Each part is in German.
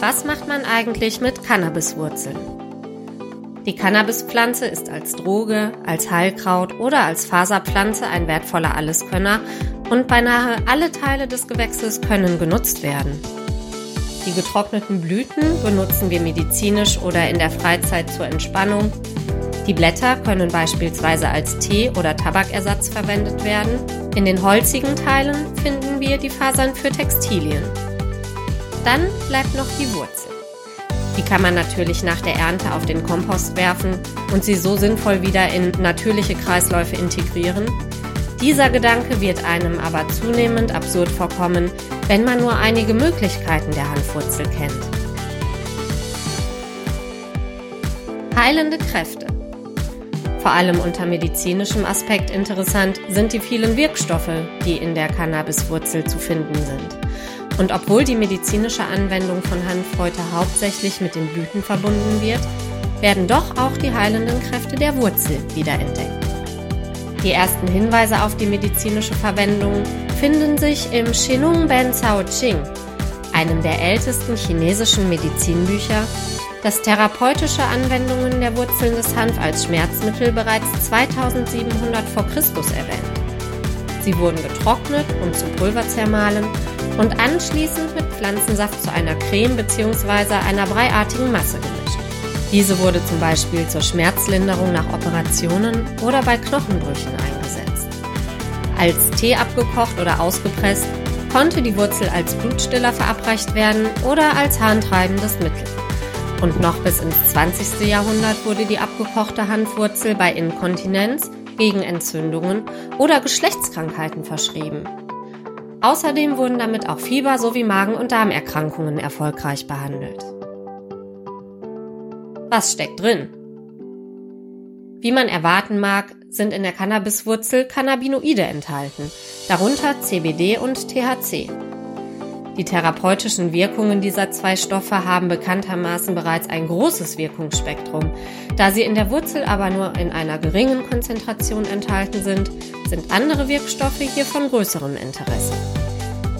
Was macht man eigentlich mit Cannabiswurzeln? Die Cannabispflanze ist als Droge, als Heilkraut oder als Faserpflanze ein wertvoller Alleskönner und beinahe alle Teile des Gewächses können genutzt werden. Die getrockneten Blüten benutzen wir medizinisch oder in der Freizeit zur Entspannung. Die Blätter können beispielsweise als Tee- oder Tabakersatz verwendet werden. In den holzigen Teilen finden wir die Fasern für Textilien. Dann bleibt noch die Wurzel. Die kann man natürlich nach der Ernte auf den Kompost werfen und sie so sinnvoll wieder in natürliche Kreisläufe integrieren. Dieser Gedanke wird einem aber zunehmend absurd vorkommen, wenn man nur einige Möglichkeiten der Handwurzel kennt. Heilende Kräfte. Vor allem unter medizinischem Aspekt interessant sind die vielen Wirkstoffe, die in der Cannabiswurzel zu finden sind. Und obwohl die medizinische Anwendung von Hanf heute hauptsächlich mit den Blüten verbunden wird, werden doch auch die heilenden Kräfte der Wurzel wiederentdeckt. Die ersten Hinweise auf die medizinische Verwendung finden sich im Shinung Ben Cao Ching, einem der ältesten chinesischen Medizinbücher, das therapeutische Anwendungen der Wurzeln des Hanf als Schmerzmittel bereits 2700 v. Chr. erwähnt. Sie wurden getrocknet und zu Pulver zermahlen und anschließend mit Pflanzensaft zu einer Creme bzw. einer breiartigen Masse gemischt. Diese wurde zum Beispiel zur Schmerzlinderung nach Operationen oder bei Knochenbrüchen eingesetzt. Als Tee abgekocht oder ausgepresst konnte die Wurzel als Blutstiller verabreicht werden oder als harntreibendes Mittel. Und noch bis ins 20. Jahrhundert wurde die abgekochte Handwurzel bei Inkontinenz, gegen Entzündungen oder Geschlechtskrankheiten verschrieben. Außerdem wurden damit auch Fieber sowie Magen- und Darmerkrankungen erfolgreich behandelt. Was steckt drin? Wie man erwarten mag, sind in der Cannabiswurzel Cannabinoide enthalten, darunter CBD und THC. Die therapeutischen Wirkungen dieser zwei Stoffe haben bekanntermaßen bereits ein großes Wirkungsspektrum. Da sie in der Wurzel aber nur in einer geringen Konzentration enthalten sind, sind andere Wirkstoffe hier von größerem Interesse.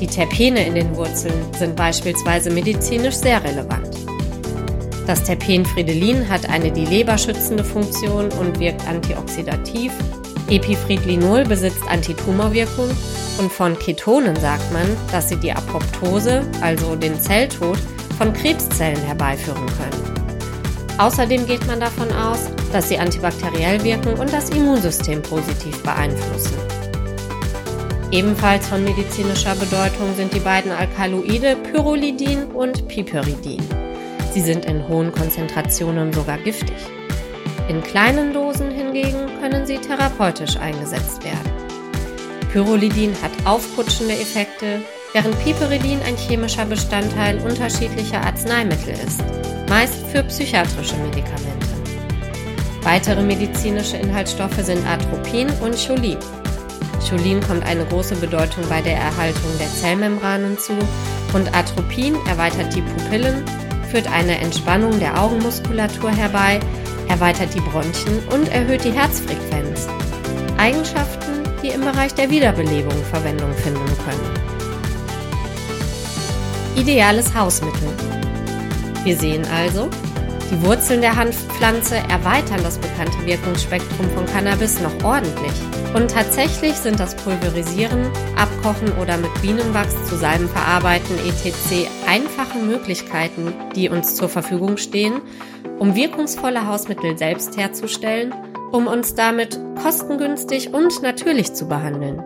Die Terpene in den Wurzeln sind beispielsweise medizinisch sehr relevant. Das Terpen Fridelin hat eine die Leber schützende Funktion und wirkt antioxidativ. Epifridlinol besitzt Antitumorwirkung und von Ketonen sagt man, dass sie die Apoptose, also den Zelltod, von Krebszellen herbeiführen können. Außerdem geht man davon aus, dass sie antibakteriell wirken und das Immunsystem positiv beeinflussen. Ebenfalls von medizinischer Bedeutung sind die beiden Alkaloide Pyrrolidin und Piperidin. Sie sind in hohen Konzentrationen sogar giftig. In kleinen Dosen hingegen können sie therapeutisch eingesetzt werden. Pyrrolidin hat aufputschende Effekte, während Piperidin ein chemischer Bestandteil unterschiedlicher Arzneimittel ist, meist für psychiatrische Medikamente. Weitere medizinische Inhaltsstoffe sind Atropin und Cholin. Cholin kommt eine große Bedeutung bei der Erhaltung der Zellmembranen zu und Atropin erweitert die Pupillen, führt eine Entspannung der Augenmuskulatur herbei, erweitert die Bronchien und erhöht die Herzfrequenz. Eigenschaften, die im Bereich der Wiederbelebung Verwendung finden können. Ideales Hausmittel. Wir sehen also, die Wurzeln der Hanfpflanze erweitern das bekannte Wirkungsspektrum von Cannabis noch ordentlich. Und tatsächlich sind das Pulverisieren, Abkochen oder mit Bienenwachs zu Salben verarbeiten etc. einfache Möglichkeiten, die uns zur Verfügung stehen, um wirkungsvolle Hausmittel selbst herzustellen um uns damit kostengünstig und natürlich zu behandeln.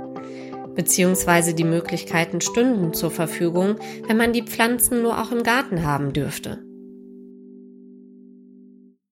Beziehungsweise die Möglichkeiten stünden zur Verfügung, wenn man die Pflanzen nur auch im Garten haben dürfte.